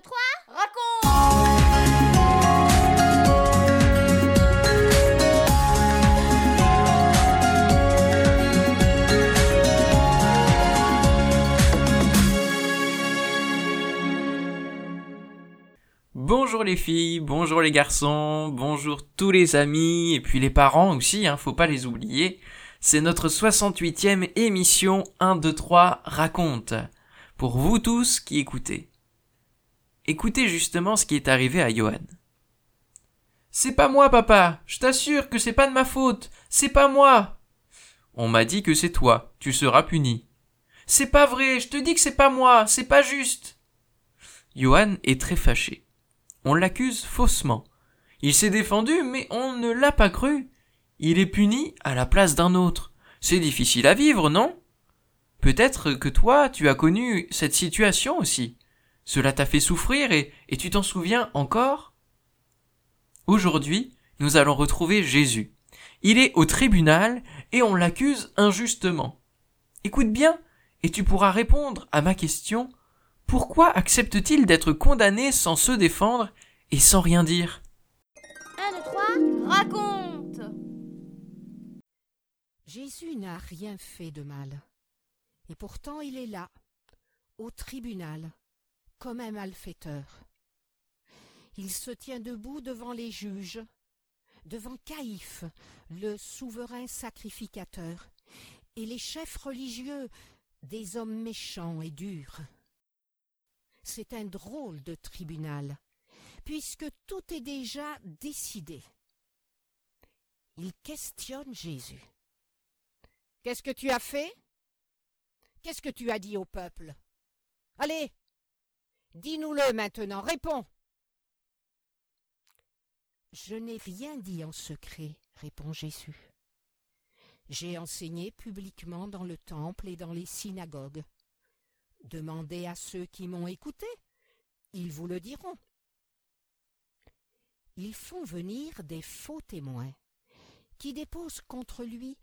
2, 3, raconte Bonjour les filles, bonjour les garçons, bonjour tous les amis, et puis les parents aussi, hein, faut pas les oublier. C'est notre 68e émission 1, 2, 3 raconte. Pour vous tous qui écoutez. Écoutez justement ce qui est arrivé à Johan. C'est pas moi, papa, je t'assure que c'est pas de ma faute, c'est pas moi. On m'a dit que c'est toi, tu seras puni. C'est pas vrai, je te dis que c'est pas moi, c'est pas juste. Johan est très fâché. On l'accuse faussement. Il s'est défendu, mais on ne l'a pas cru. Il est puni à la place d'un autre. C'est difficile à vivre, non? Peut-être que toi, tu as connu cette situation aussi. Cela t'a fait souffrir et, et tu t'en souviens encore? Aujourd'hui, nous allons retrouver Jésus. Il est au tribunal et on l'accuse injustement. Écoute bien, et tu pourras répondre à ma question pourquoi accepte-t-il d'être condamné sans se défendre et sans rien dire? 1, 2, 3, raconte Jésus n'a rien fait de mal. Et pourtant il est là, au tribunal, comme un malfaiteur. Il se tient debout devant les juges, devant Caïphe, le souverain sacrificateur, et les chefs religieux, des hommes méchants et durs. C'est un drôle de tribunal, puisque tout est déjà décidé. Il questionne Jésus. Qu'est-ce que tu as fait? Qu'est-ce que tu as dit au peuple? Allez, dis-nous-le maintenant, réponds. Je n'ai rien dit en secret, répond Jésus. J'ai enseigné publiquement dans le temple et dans les synagogues. Demandez à ceux qui m'ont écouté, ils vous le diront. Ils font venir des faux témoins qui déposent contre lui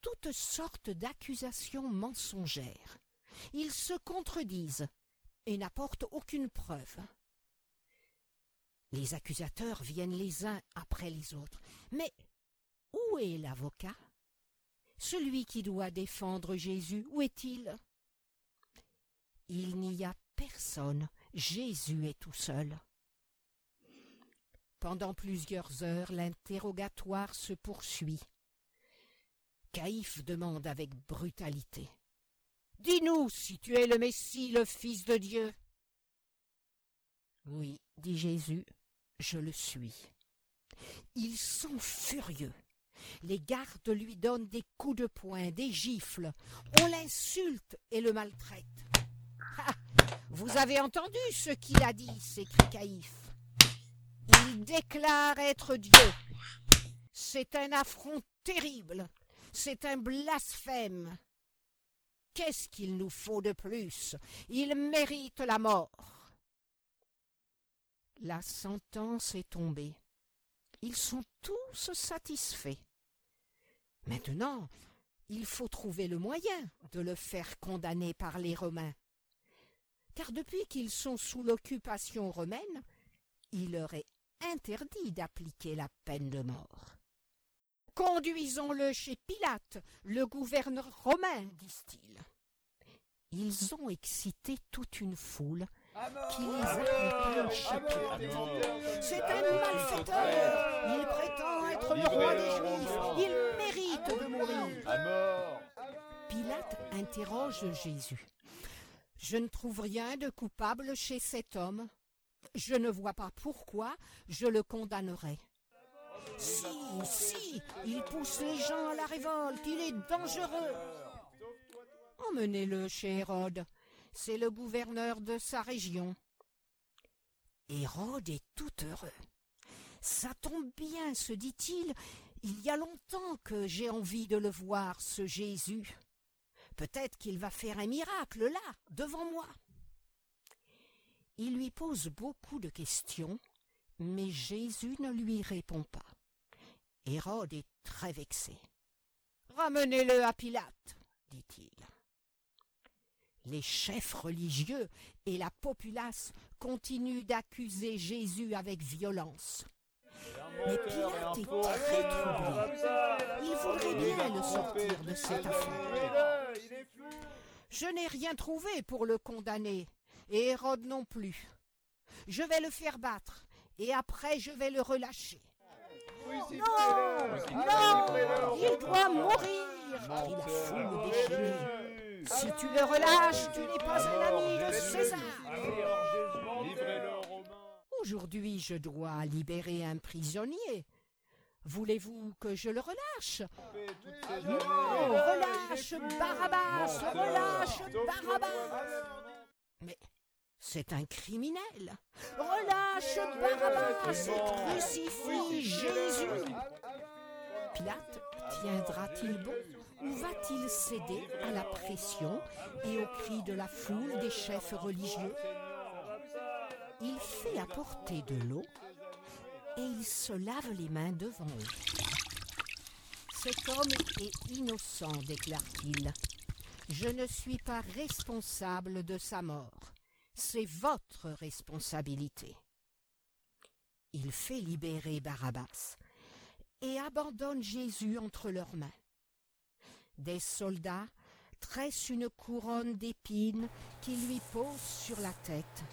toutes sortes d'accusations mensongères. Ils se contredisent et n'apportent aucune preuve. Les accusateurs viennent les uns après les autres. Mais où est l'avocat? Celui qui doit défendre Jésus, où est-il? Il n'y a personne, Jésus est tout seul. Pendant plusieurs heures, l'interrogatoire se poursuit. Caïphe demande avec brutalité. Dis-nous si tu es le Messie, le Fils de Dieu. Oui, dit Jésus, je le suis. Ils sont furieux. Les gardes lui donnent des coups de poing, des gifles. On l'insulte et le maltraite. Ah, vous avez entendu ce qu'il a dit, s'écrie Caïphe. Il déclare être Dieu. C'est un affront terrible. C'est un blasphème. Qu'est-ce qu'il nous faut de plus? Il mérite la mort. La sentence est tombée. Ils sont tous satisfaits. Maintenant, il faut trouver le moyen de le faire condamner par les Romains. Car depuis qu'ils sont sous l'occupation romaine, il leur est interdit d'appliquer la peine de mort. Conduisons-le chez Pilate, le gouverneur romain, disent-ils. Ils ont excité toute une foule qui les accompagne chez Pilate. C'est un malfaiteur. Il prétend être le roi des Juifs. Il mérite de mourir. Pilate interroge Jésus. Je ne trouve rien de coupable chez cet homme. Je ne vois pas pourquoi je le condamnerais. Si, si, il pousse les gens à la révolte, il est dangereux. Emmenez-le chez Hérode, c'est le gouverneur de sa région. Hérode est tout heureux. Ça tombe bien, se dit-il, il y a longtemps que j'ai envie de le voir, ce Jésus. Peut-être qu'il va faire un miracle là, devant moi. Il lui pose beaucoup de questions, mais Jésus ne lui répond pas. Hérode est très vexé. Ramenez-le à Pilate, dit-il. Les chefs religieux et la populace continuent d'accuser Jésus avec violence. Mais Pilate est très troublé. Il voudrait bien le sortir de cette affaire. Je n'ai rien trouvé pour le condamner, et Hérode non plus. Je vais le faire battre, et après je vais le relâcher. Non, non, il doit mourir, foule déchaînée. Si tu le relâches, tu n'es pas un ami de César. Aujourd'hui, je dois libérer un prisonnier. Voulez-vous que je le relâche? Non, relâche Barabbas, relâche Barabbas. C'est un criminel. Relâche Barabbas et crucifie Jésus. Pilate tiendra-t-il bon ou va-t-il céder à la pression et aux cris de la foule des chefs religieux? Il fait apporter de l'eau et il se lave les mains devant eux. Cet homme est innocent, déclare-t-il. Je ne suis pas responsable de sa mort. C'est votre responsabilité. Il fait libérer Barabbas et abandonne Jésus entre leurs mains. Des soldats tressent une couronne d'épines qui lui posent sur la tête.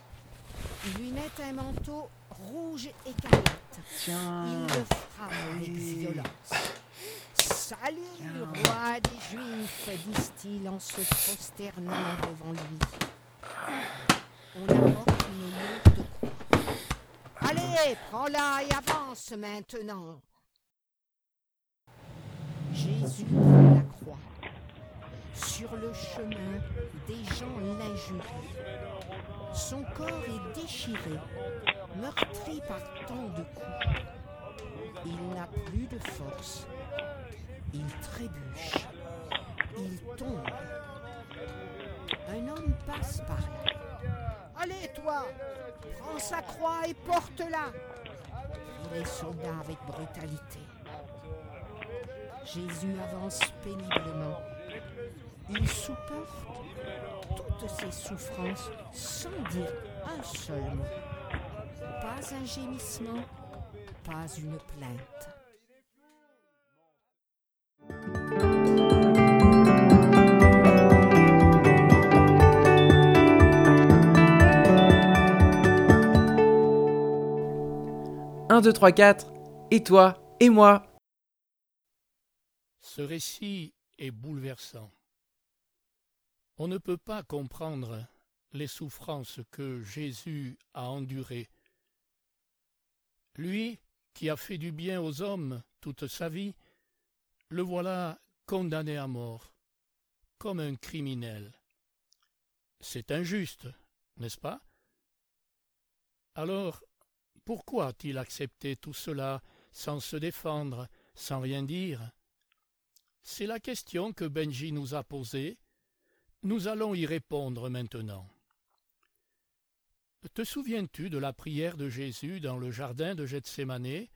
Ils lui mettent un manteau rouge écarlate. Il le frappe avec violence. Salut, roi des Juifs, disent-ils en se prosternant devant lui. On apporte une lourde croix. Allez, prends-la et avance maintenant. Jésus prend la croix. Sur le chemin, des gens l'injurient. Son corps est déchiré, meurtri par tant de coups. Il n'a plus de force. Il trébuche. Il tombe. Un homme passe par là. Allez, toi, prends sa croix et porte-la. Les soldats avec brutalité. Jésus avance péniblement. Il supporte toutes ses souffrances sans dire un seul mot. Pas un gémissement, pas une plainte. Un, deux, trois, quatre. Et toi, et moi. Ce récit est bouleversant. On ne peut pas comprendre les souffrances que Jésus a endurées. Lui, qui a fait du bien aux hommes toute sa vie, le voilà condamné à mort, comme un criminel. C'est injuste, n'est-ce pas? Alors, pourquoi a-t-il accepté tout cela sans se défendre, sans rien dire? C'est la question que Benji nous a posée. Nous allons y répondre maintenant. Te souviens-tu de la prière de Jésus dans le jardin de Gethsémané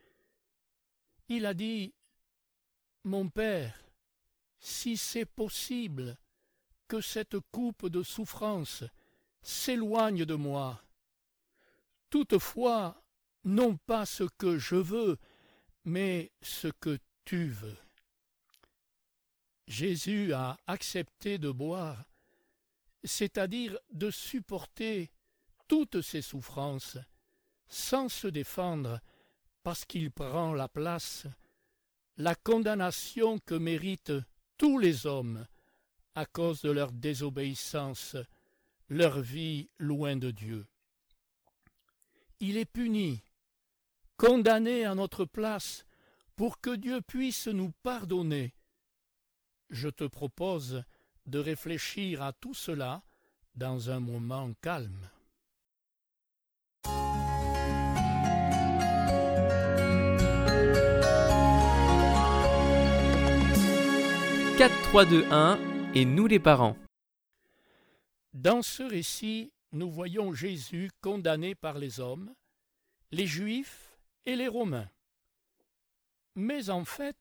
Il a dit Mon Père, si c'est possible, que cette coupe de souffrance s'éloigne de moi. Toutefois, non pas ce que je veux, mais ce que tu veux. Jésus a accepté de boire, c'est-à-dire de supporter toutes ses souffrances, sans se défendre, parce qu'il prend la place, la condamnation que méritent tous les hommes à cause de leur désobéissance, leur vie loin de Dieu. Il est puni, condamné à notre place, pour que Dieu puisse nous pardonner. Je te propose de réfléchir à tout cela dans un moment calme. Quatre, trois, deux, un, et nous les parents. Dans ce récit, nous voyons Jésus condamné par les hommes, les Juifs et les Romains. Mais en fait,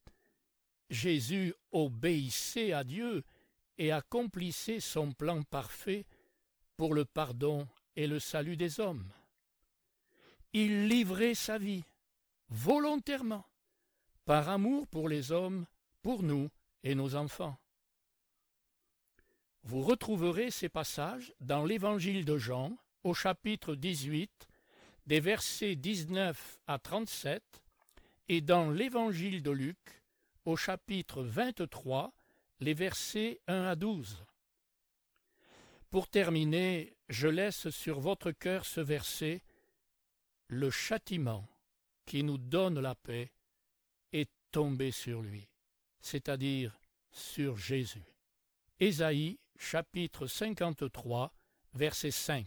Jésus obéissait à Dieu et accomplissait son plan parfait pour le pardon et le salut des hommes. Il livrait sa vie, volontairement, par amour pour les hommes, pour nous et nos enfants. Vous retrouverez ces passages dans l'Évangile de Jean, au chapitre 18, des versets 19 à 37, et dans l'Évangile de Luc, au chapitre 23, les versets 1 à 12. Pour terminer, je laisse sur votre cœur ce verset Le châtiment qui nous donne la paix est tombé sur lui, c'est-à-dire sur Jésus. Ésaïe chapitre 53, verset 5.